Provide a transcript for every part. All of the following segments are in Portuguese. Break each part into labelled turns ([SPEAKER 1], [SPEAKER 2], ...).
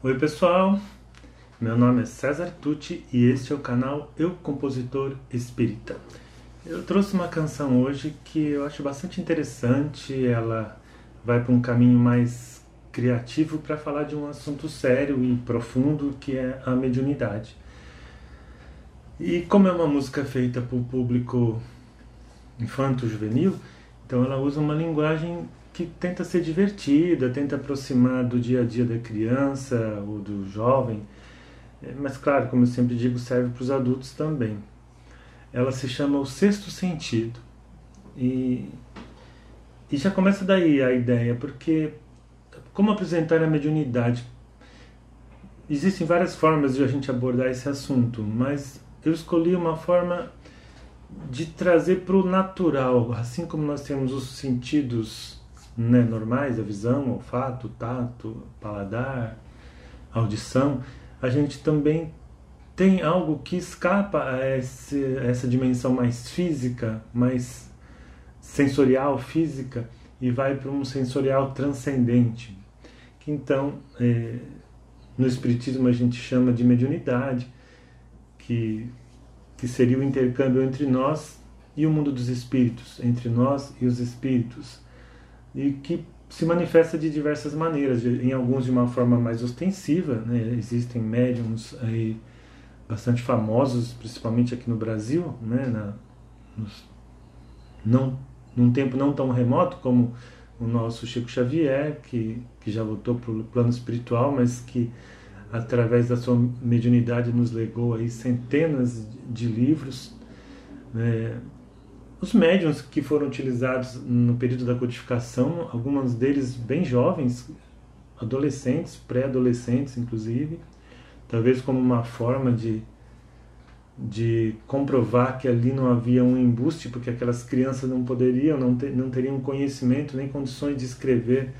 [SPEAKER 1] Oi pessoal, meu nome é César Tucci e este é o canal Eu Compositor Espírita. Eu trouxe uma canção hoje que eu acho bastante interessante, ela vai para um caminho mais criativo para falar de um assunto sério e profundo que é a mediunidade. E como é uma música feita para o público infanto-juvenil, então ela usa uma linguagem que tenta ser divertida, tenta aproximar do dia a dia da criança ou do jovem, é, mas claro, como eu sempre digo, serve para os adultos também. Ela se chama O Sexto Sentido. E, e já começa daí a ideia, porque como apresentar a mediunidade? Existem várias formas de a gente abordar esse assunto, mas eu escolhi uma forma de trazer para o natural, assim como nós temos os sentidos né, normais, a visão, olfato, tato, paladar, audição, a gente também tem algo que escapa a esse, essa dimensão mais física, mais sensorial, física, e vai para um sensorial transcendente, que então é, no Espiritismo a gente chama de mediunidade, que, que seria o intercâmbio entre nós e o mundo dos espíritos, entre nós e os espíritos e que se manifesta de diversas maneiras, em alguns de uma forma mais ostensiva, né? existem médiums aí bastante famosos, principalmente aqui no Brasil, né? Na, nos, não, num tempo não tão remoto como o nosso Chico Xavier, que, que já voltou para o plano espiritual, mas que através da sua mediunidade nos legou aí centenas de livros, né? Os médiums que foram utilizados no período da codificação, alguns deles bem jovens, adolescentes, pré-adolescentes inclusive, talvez como uma forma de, de comprovar que ali não havia um embuste, porque aquelas crianças não poderiam, não, ter, não teriam conhecimento nem condições de escrever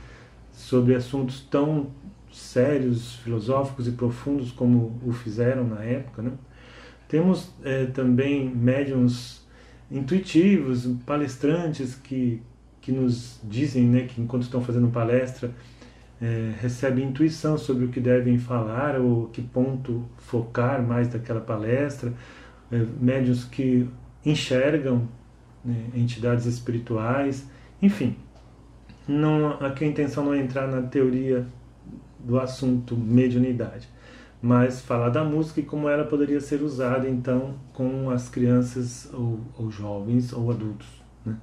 [SPEAKER 1] sobre assuntos tão sérios, filosóficos e profundos como o fizeram na época. Né? Temos é, também médiums intuitivos, palestrantes que, que nos dizem né, que enquanto estão fazendo palestra é, recebem intuição sobre o que devem falar ou que ponto focar mais daquela palestra, é, que enxergam né, entidades espirituais, enfim. Não, aqui a intenção não é entrar na teoria do assunto mediunidade mas falar da música e como ela poderia ser usada então com as crianças ou, ou jovens ou adultos. Né?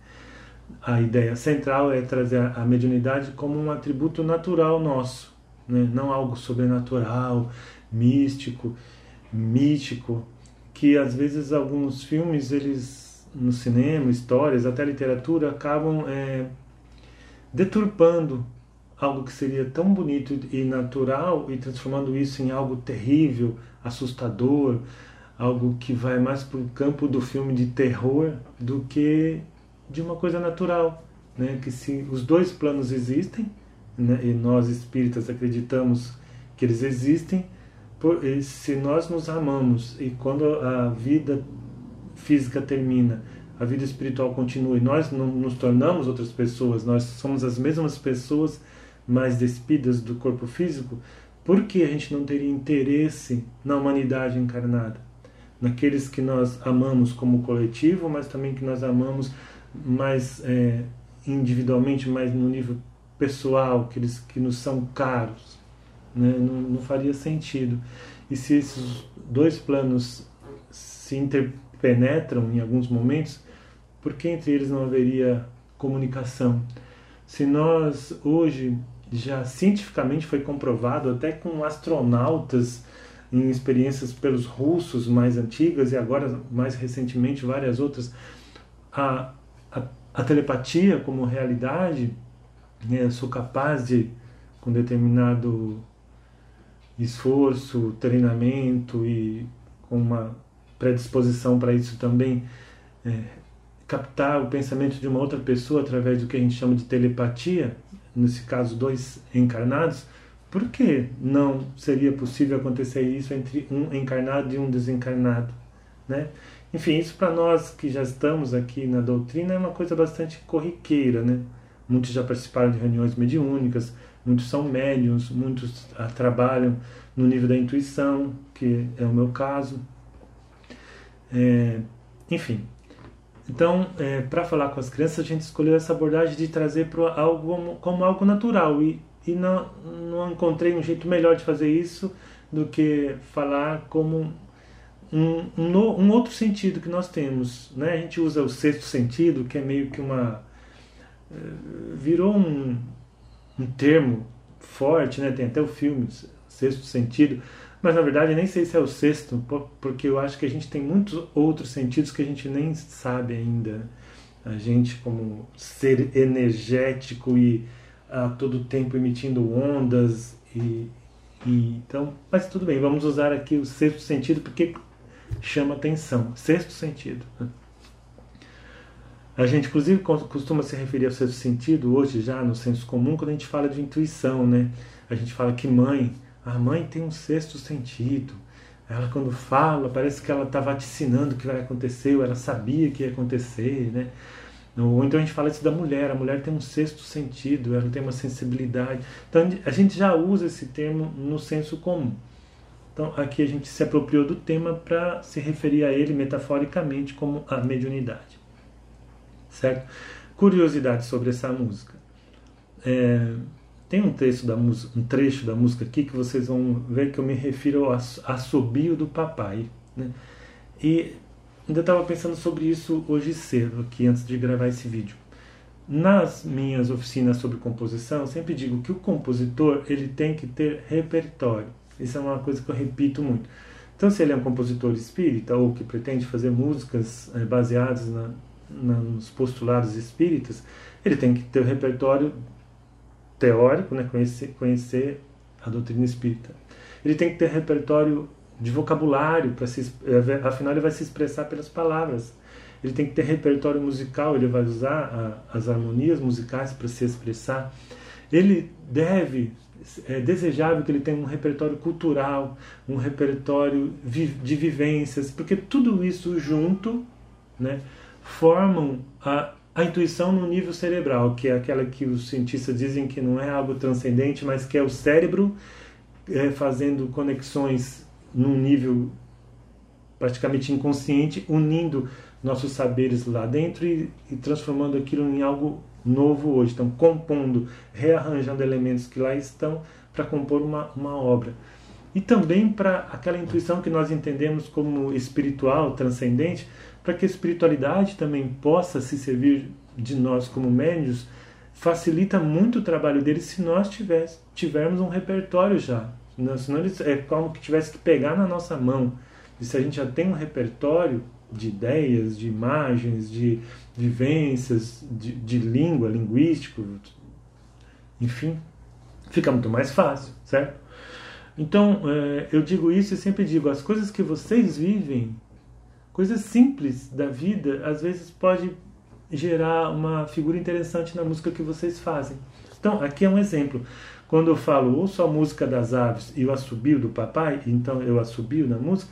[SPEAKER 1] A ideia central é trazer a mediunidade como um atributo natural nosso, né? não algo sobrenatural, místico, mítico, que às vezes alguns filmes eles no cinema, histórias, até literatura acabam é, deturpando algo que seria tão bonito e natural e transformando isso em algo terrível, assustador, algo que vai mais para o campo do filme de terror do que de uma coisa natural, né? Que se os dois planos existem, né? e nós espíritas acreditamos que eles existem, por, se nós nos amamos e quando a vida física termina, a vida espiritual continua e nós não nos tornamos outras pessoas, nós somos as mesmas pessoas mais despidas do corpo físico, por que a gente não teria interesse na humanidade encarnada? Naqueles que nós amamos como coletivo, mas também que nós amamos mais é, individualmente, mais no nível pessoal, aqueles que nos são caros. Né? Não, não faria sentido. E se esses dois planos se interpenetram em alguns momentos, por que entre eles não haveria comunicação? Se nós hoje já cientificamente foi comprovado até com astronautas em experiências pelos russos mais antigas e agora mais recentemente várias outras a, a, a telepatia como realidade né, sou capaz de com determinado esforço treinamento e com uma predisposição para isso também é, captar o pensamento de uma outra pessoa através do que a gente chama de telepatia nesse caso dois encarnados, por que não seria possível acontecer isso entre um encarnado e um desencarnado? Né? Enfim, isso para nós que já estamos aqui na doutrina é uma coisa bastante corriqueira. Né? Muitos já participaram de reuniões mediúnicas, muitos são médiums, muitos ah, trabalham no nível da intuição, que é o meu caso. É, enfim, então, é, para falar com as crianças, a gente escolheu essa abordagem de trazer para algo como, algo natural e, e não, não encontrei um jeito melhor de fazer isso do que falar como um, um, um, outro sentido que nós temos. Né? A gente usa o sexto sentido, que é meio que uma. Eh, virou um, um termo forte, né? tem até o filme Sexto Sentido, mas na verdade nem sei se é o sexto, porque eu acho que a gente tem muitos outros sentidos que a gente nem sabe ainda. A gente, como ser energético e a todo tempo emitindo ondas e, e, então, mas tudo bem, vamos usar aqui o sexto sentido porque chama atenção. Sexto sentido. A gente, inclusive, costuma se referir ao sexto sentido hoje já no senso comum quando a gente fala de intuição, né? A gente fala que mãe a mãe tem um sexto sentido. Ela, quando fala, parece que ela está vaticinando o que vai acontecer, ou ela sabia que ia acontecer, né? Ou então a gente fala isso da mulher, a mulher tem um sexto sentido, ela tem uma sensibilidade. Então a gente já usa esse termo no senso comum. Então aqui a gente se apropriou do tema para se referir a ele metaforicamente como a mediunidade. Certo? Curiosidade sobre essa música. É, tem um trecho da música, um trecho da música aqui que vocês vão ver que eu me refiro ao assobio do papai, né? E ainda estava pensando sobre isso hoje cedo, aqui antes de gravar esse vídeo. Nas minhas oficinas sobre composição, eu sempre digo que o compositor ele tem que ter repertório. Isso é uma coisa que eu repito muito. Então, se ele é um compositor espírita ou que pretende fazer músicas é, baseadas na, na, nos postulados espíritas, ele tem que ter o repertório teórico, né, conhecer, conhecer a doutrina espírita. Ele tem que ter repertório de vocabulário para se é, afinal ele vai se expressar pelas palavras. Ele tem que ter repertório musical, ele vai usar a, as harmonias musicais para se expressar. Ele deve é desejável que ele tenha um repertório cultural, um repertório de vivências, porque tudo isso junto, né, formam a a intuição no nível cerebral, que é aquela que os cientistas dizem que não é algo transcendente, mas que é o cérebro é, fazendo conexões num nível praticamente inconsciente, unindo nossos saberes lá dentro e, e transformando aquilo em algo novo hoje. Então, compondo, rearranjando elementos que lá estão para compor uma, uma obra. E também para aquela intuição que nós entendemos como espiritual, transcendente, para que a espiritualidade também possa se servir de nós como médios, facilita muito o trabalho deles se nós tivesse, tivermos um repertório já. Senão eles, é como que tivesse que pegar na nossa mão. E se a gente já tem um repertório de ideias, de imagens, de vivências, de, de língua, linguístico, enfim, fica muito mais fácil, certo? Então, é, eu digo isso e sempre digo: as coisas que vocês vivem coisas simples da vida, às vezes pode gerar uma figura interessante na música que vocês fazem. Então, aqui é um exemplo. Quando eu falo ouço a música das aves e o assobio do papai, então eu assobio na música,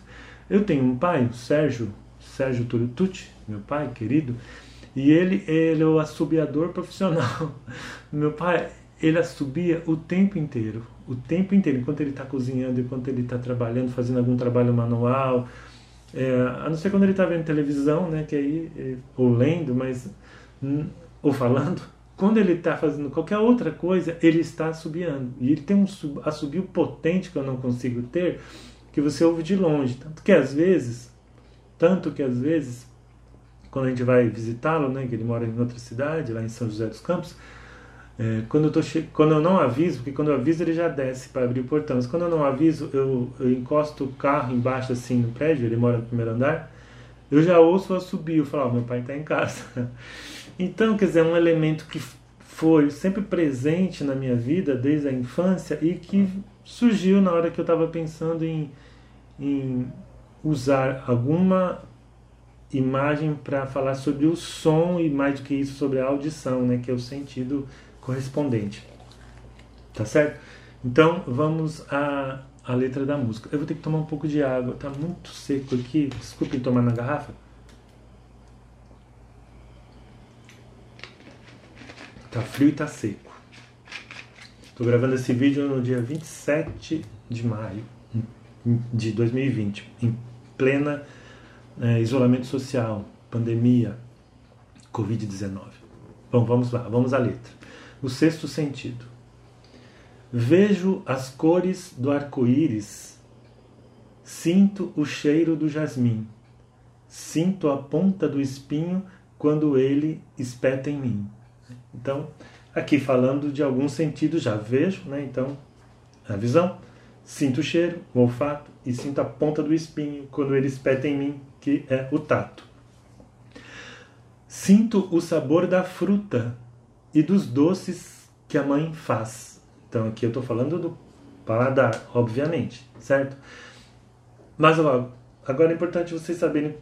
[SPEAKER 1] eu tenho um pai, o Sérgio, Sérgio Turutucci, meu pai querido, e ele, ele é o assobiador profissional. Meu pai, ele assobia o tempo inteiro, o tempo inteiro, enquanto ele está cozinhando, enquanto ele está trabalhando, fazendo algum trabalho manual, é, a não ser quando ele está vendo televisão, né, que aí, é, ou lendo, mas ou falando, quando ele está fazendo qualquer outra coisa, ele está assobiando. E ele tem um assobio potente que eu não consigo ter, que você ouve de longe. Tanto que às vezes, tanto que às vezes, quando a gente vai visitá-lo, né, que ele mora em outra cidade, lá em São José dos Campos, é, quando, eu tô che... quando eu não aviso, porque quando eu aviso ele já desce para abrir o portão, mas quando eu não aviso, eu, eu encosto o carro embaixo assim no prédio, ele mora no primeiro andar, eu já ouço a subir, eu falo, oh, meu pai está em casa. Então, quer dizer, é um elemento que foi sempre presente na minha vida desde a infância e que surgiu na hora que eu estava pensando em, em usar alguma imagem para falar sobre o som e mais do que isso sobre a audição, né, que é o sentido correspondente. Tá certo? Então vamos à, à letra da música. Eu vou ter que tomar um pouco de água, tá muito seco aqui. Desculpem tomar na garrafa. Tá frio e tá seco. Estou gravando esse vídeo no dia 27 de maio de 2020, em plena é, isolamento social, pandemia, Covid-19. Bom, vamos lá, vamos à letra. O sexto sentido. Vejo as cores do arco-íris, sinto o cheiro do jasmim, sinto a ponta do espinho quando ele espeta em mim. Então, aqui falando de alguns sentidos, já vejo, né? Então, a visão, sinto o cheiro, o olfato e sinto a ponta do espinho quando ele espeta em mim, que é o tato. Sinto o sabor da fruta e dos doces que a mãe faz. Então aqui eu estou falando do paladar, obviamente, certo? Mas ó, agora é importante vocês saberem,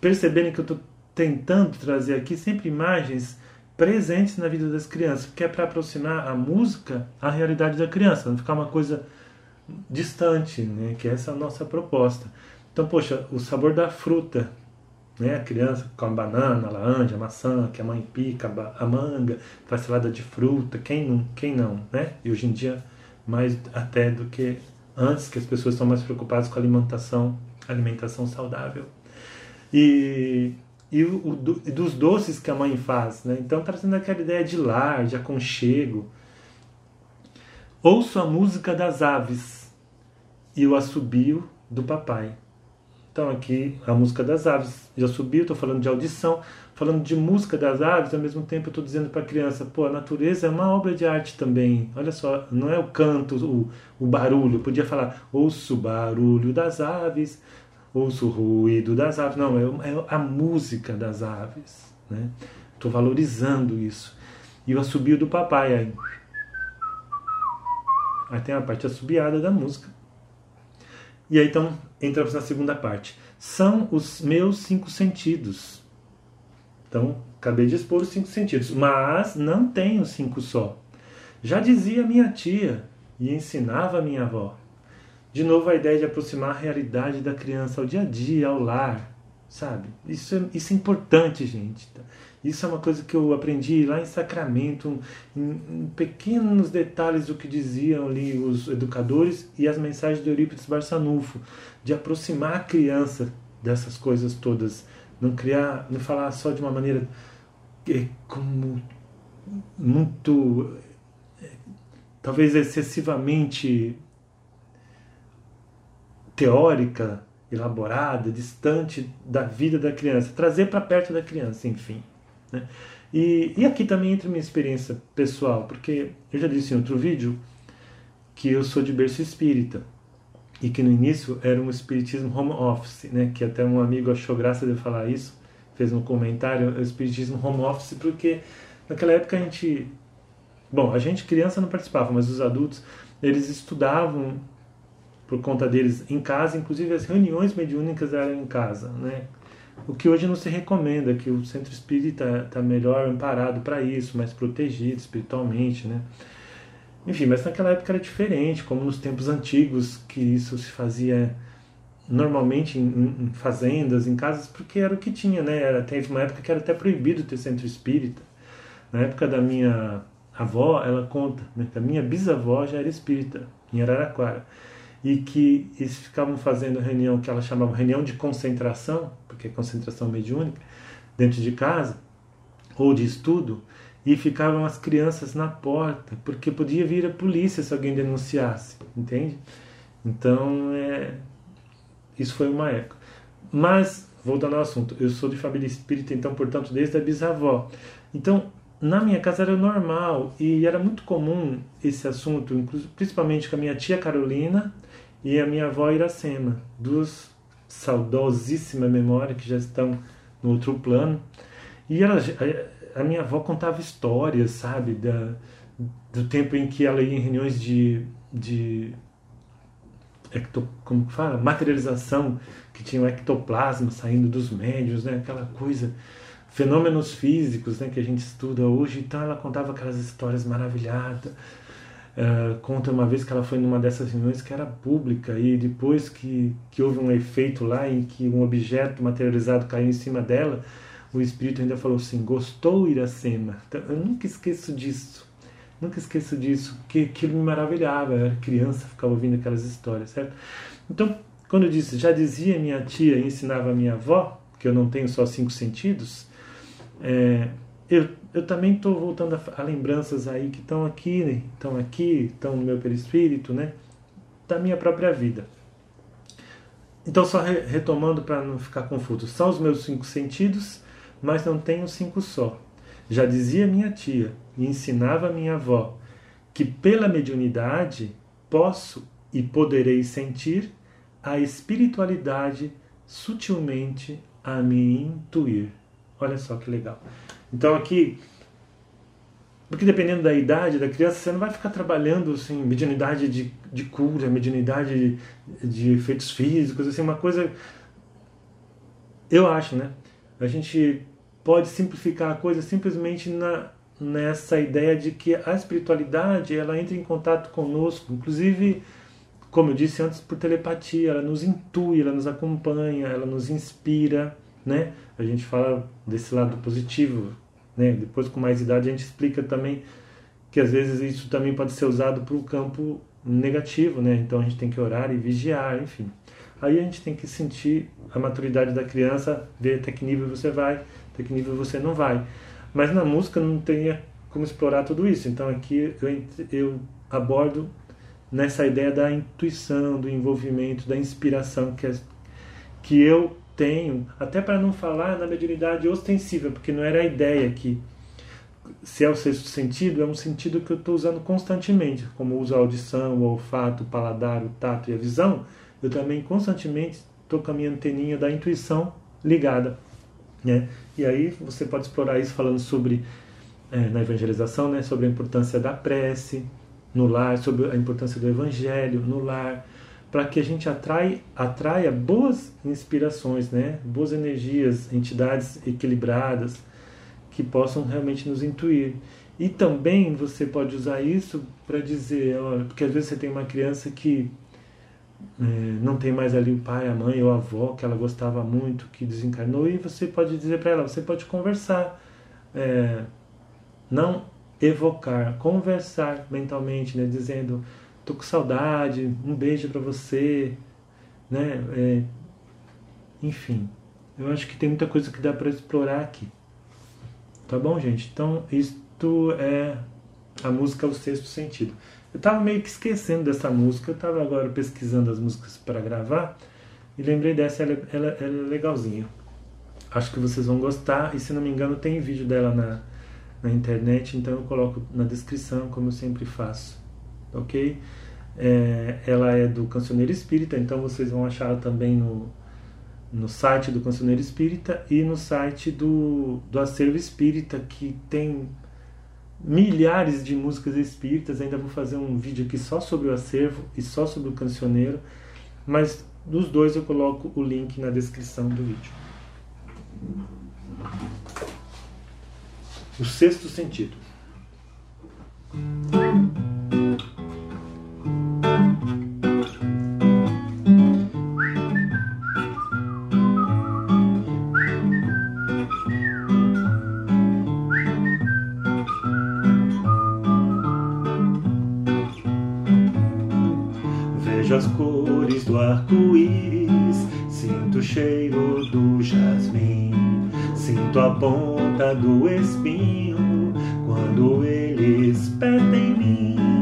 [SPEAKER 1] perceberem que eu estou tentando trazer aqui sempre imagens presentes na vida das crianças, porque é para aproximar a música à realidade da criança, não ficar uma coisa distante, né? Que essa é a nossa proposta. Então, poxa, o sabor da fruta, né? A criança come banana, laranja, maçã, que a mãe pica, a manga, faz salada de fruta, quem não, quem não, né? E hoje em dia mais até do que antes, que as pessoas estão mais preocupadas com a alimentação, alimentação saudável. E e, o, e dos doces que a mãe faz, né? Então trazendo aquela ideia de lar, de aconchego. Ouço a música das aves e o assobio do papai. Então aqui a música das aves. Já subiu, estou falando de audição, falando de música das aves, ao mesmo tempo eu estou dizendo para a criança, pô, a natureza é uma obra de arte também. Olha só, não é o canto, o, o barulho. Eu podia falar, ouço o barulho das aves, ouço o ruído das aves. Não, é, é a música das aves. Né? Estou valorizando isso. E o assobio do papai aí. Aí tem a parte assobiada da música. E aí então entramos na segunda parte. São os meus cinco sentidos. Então, acabei de expor os cinco sentidos, mas não tenho cinco só. Já dizia minha tia e ensinava minha avó. De novo, a ideia de aproximar a realidade da criança ao dia a dia, ao lar, sabe? Isso é, isso é importante, gente. Isso é uma coisa que eu aprendi lá em Sacramento, em, em pequenos detalhes do que diziam ali os educadores e as mensagens do Eurípides Barçanufo, de aproximar a criança dessas coisas todas, não criar, não falar só de uma maneira é, como muito é, talvez excessivamente teórica, elaborada, distante da vida da criança, trazer para perto da criança, enfim. Né? E, e aqui também entra minha experiência pessoal, porque eu já disse em outro vídeo que eu sou de berço espírita e que no início era um espiritismo home office, né? que até um amigo achou graça de eu falar isso, fez um comentário, o espiritismo home office, porque naquela época a gente, bom, a gente criança não participava, mas os adultos, eles estudavam por conta deles em casa, inclusive as reuniões mediúnicas eram em casa, né? O que hoje não se recomenda, que o centro espírita está melhor amparado para isso, mais protegido espiritualmente, né? Enfim, mas naquela época era diferente, como nos tempos antigos, que isso se fazia normalmente em, em fazendas, em casas, porque era o que tinha, né? Era, teve uma época que era até proibido ter centro espírita. Na época da minha avó, ela conta, né? que a minha bisavó já era espírita, em Araraquara e que eles ficavam fazendo reunião que ela chamava reunião de concentração, porque é concentração mediúnica, dentro de casa, ou de estudo, e ficavam as crianças na porta, porque podia vir a polícia se alguém denunciasse, entende? Então, é, isso foi uma época. Mas, voltando ao assunto, eu sou de família espírita, então, portanto, desde a bisavó. Então, na minha casa era normal e era muito comum esse assunto, principalmente com a minha tia Carolina e a minha avó Iracema, duas saudosíssima memória que já estão no outro plano. E ela, a, minha avó contava histórias, sabe, da, do tempo em que ela ia em reuniões de, de como fala, materialização, que tinha o ectoplasma saindo dos médios, né, aquela coisa, fenômenos físicos, né, que a gente estuda hoje. Então ela contava aquelas histórias maravilhadas Uh, conta uma vez que ela foi numa dessas reuniões que era pública e depois que, que houve um efeito lá em que um objeto materializado caiu em cima dela, o espírito ainda falou assim: Gostou, Iracema? Então, eu nunca esqueço disso. Nunca esqueço disso, que aquilo me maravilhava. Eu era criança, ficava ouvindo aquelas histórias, certo? Então, quando eu disse, já dizia minha tia e ensinava minha avó, que eu não tenho só cinco sentidos, é, eu, eu também estou voltando a, a, lembranças aí que estão aqui, estão né? aqui, estão no meu perispírito, né? Da minha própria vida. Então, só re, retomando para não ficar confuso, são os meus cinco sentidos, mas não tenho cinco só. Já dizia minha tia e ensinava minha avó que pela mediunidade posso e poderei sentir a espiritualidade sutilmente a me intuir. Olha só que legal. Então aqui, porque dependendo da idade da criança, você não vai ficar trabalhando assim, mediunidade de, de cura, mediunidade de, de efeitos físicos, assim, uma coisa. Eu acho, né? A gente pode simplificar a coisa simplesmente na, nessa ideia de que a espiritualidade ela entra em contato conosco, inclusive, como eu disse antes, por telepatia, ela nos intui, ela nos acompanha, ela nos inspira, né? A gente fala desse lado positivo, né? Depois com mais idade a gente explica também que às vezes isso também pode ser usado para o campo negativo, né? Então a gente tem que orar e vigiar, enfim. Aí a gente tem que sentir a maturidade da criança, ver até que nível você vai, até que nível você não vai. Mas na música não teria como explorar tudo isso. Então aqui eu, eu abordo nessa ideia da intuição, do envolvimento, da inspiração que, é, que eu tenho, até para não falar na mediunidade ostensiva, porque não era a ideia que se é o sexto sentido, é um sentido que eu estou usando constantemente, como uso a audição, o olfato, o paladar, o tato e a visão, eu também constantemente estou com a minha anteninha da intuição ligada. Né? E aí você pode explorar isso falando sobre, é, na evangelização, né, sobre a importância da prece no lar, sobre a importância do evangelho no lar, para que a gente atrai, atraia boas inspirações, né, boas energias, entidades equilibradas que possam realmente nos intuir. E também você pode usar isso para dizer, olha, porque às vezes você tem uma criança que é, não tem mais ali o pai, a mãe ou a avó que ela gostava muito, que desencarnou, e você pode dizer para ela, você pode conversar, é, não evocar, conversar mentalmente, né, dizendo, tô com saudade, um beijo para você, né, é, enfim, eu acho que tem muita coisa que dá para explorar aqui, tá bom, gente? Então isto é a música O Sexto Sentido. Eu estava meio que esquecendo dessa música, eu estava agora pesquisando as músicas para gravar e lembrei dessa, ela, ela, ela, é legalzinha. Acho que vocês vão gostar e se não me engano tem vídeo dela na, na internet, então eu coloco na descrição como eu sempre faço, ok? É, ela é do Cancioneiro Espírita, então vocês vão achar também no, no site do Cancioneiro Espírita e no site do, do Acervo Espírita, que tem milhares de músicas espíritas. Ainda vou fazer um vídeo aqui só sobre o acervo e só sobre o cancioneiro, mas dos dois eu coloco o link na descrição do vídeo. O sexto sentido. As cores do arco-íris, sinto o cheiro do jasmim, sinto a ponta do espinho quando ele espeta em mim.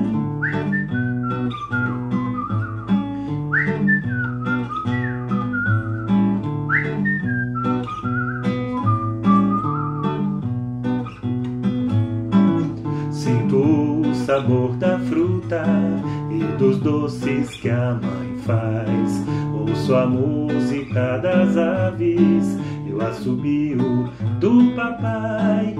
[SPEAKER 1] Assobio do papai.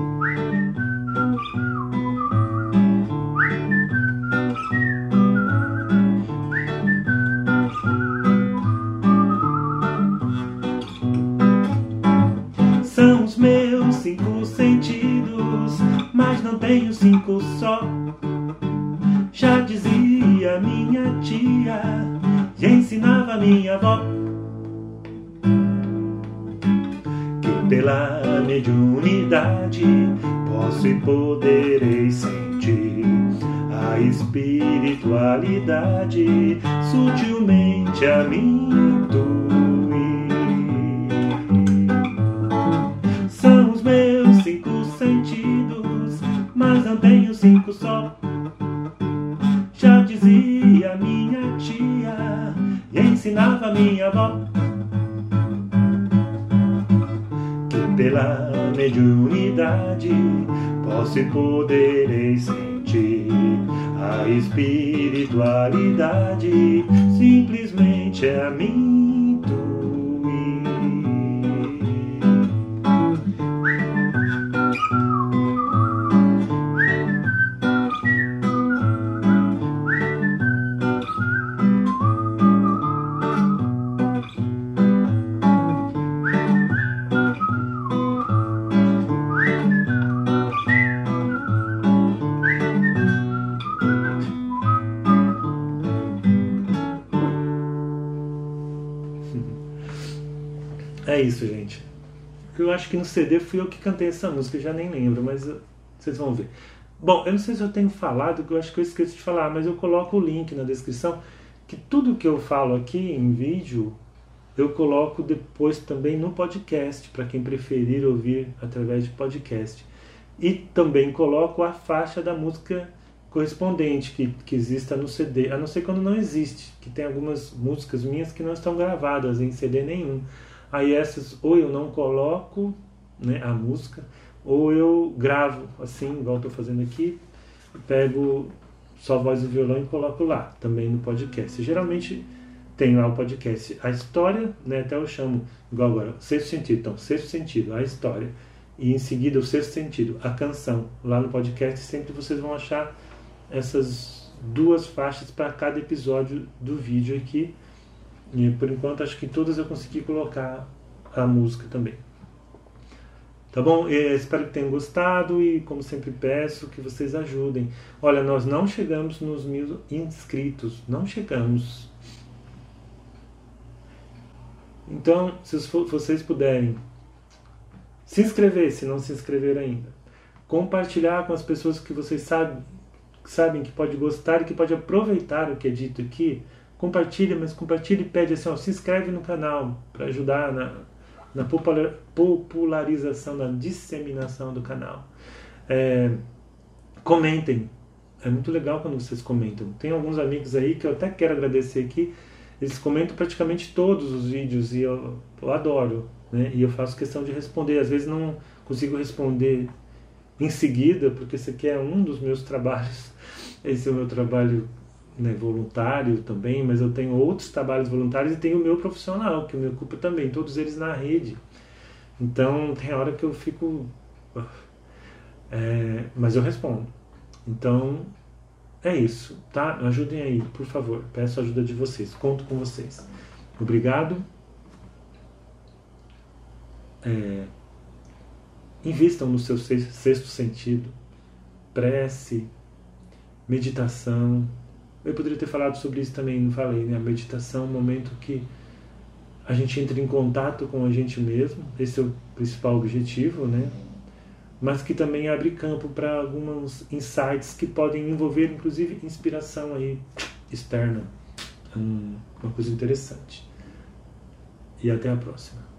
[SPEAKER 1] São os meus cinco sentidos, mas não tenho cinco que e poderei sentir a espiritualidade sutilmente a mim São os meus cinco sentidos, mas não tenho cinco só. Já dizia minha tia e ensinava minha avó. pela mediunidade posso e poderei sentir a espiritualidade. Simplesmente é a minha isso, gente. Eu acho que no CD fui eu que cantei essa música, já nem lembro, mas vocês vão ver. Bom, eu não sei se eu tenho falado, eu acho que eu esqueci de falar, mas eu coloco o link na descrição, que tudo que eu falo aqui em vídeo, eu coloco depois também no podcast, para quem preferir ouvir através de podcast. E também coloco a faixa da música correspondente que, que exista no CD, a não ser quando não existe, que tem algumas músicas minhas que não estão gravadas em CD nenhum. Aí essas ou eu não coloco né, a música, ou eu gravo assim, igual estou fazendo aqui, pego só voz e violão e coloco lá, também no podcast. Geralmente tem lá o podcast a história, né, até eu chamo, igual agora, sexto sentido. Então, sexto sentido, a história. E em seguida o sexto sentido, a canção. Lá no podcast sempre vocês vão achar essas duas faixas para cada episódio do vídeo aqui. E por enquanto acho que todas eu consegui colocar a música também. Tá bom? Eu espero que tenham gostado e, como sempre, peço que vocês ajudem. Olha, nós não chegamos nos mil inscritos, não chegamos. Então, se vocês puderem se inscrever, se não se inscrever ainda, compartilhar com as pessoas que vocês sabem, sabem que pode gostar e que pode aproveitar o que é dito aqui, compartilha, mas compartilha e pede assim, ó, se inscreve no canal para ajudar na, na popularização, na disseminação do canal. É, comentem. É muito legal quando vocês comentam. Tem alguns amigos aí que eu até quero agradecer aqui. Eles comentam praticamente todos os vídeos e eu, eu adoro. Né? E eu faço questão de responder. Às vezes não consigo responder em seguida, porque esse aqui é um dos meus trabalhos. Esse é o meu trabalho né, voluntário também, mas eu tenho outros trabalhos voluntários e tenho o meu profissional, que me ocupa também, todos eles na rede. Então, tem hora que eu fico. É, mas eu respondo. Então, é isso, tá? Ajudem aí, por favor. Peço a ajuda de vocês, conto com vocês. Obrigado. É, invistam no seu sexto sentido. Prece, meditação, eu poderia ter falado sobre isso também, não falei, né? A meditação é um momento que a gente entra em contato com a gente mesmo, esse é o principal objetivo, né? Mas que também abre campo para alguns insights que podem envolver, inclusive, inspiração aí externa. Hum, uma coisa interessante. E até a próxima.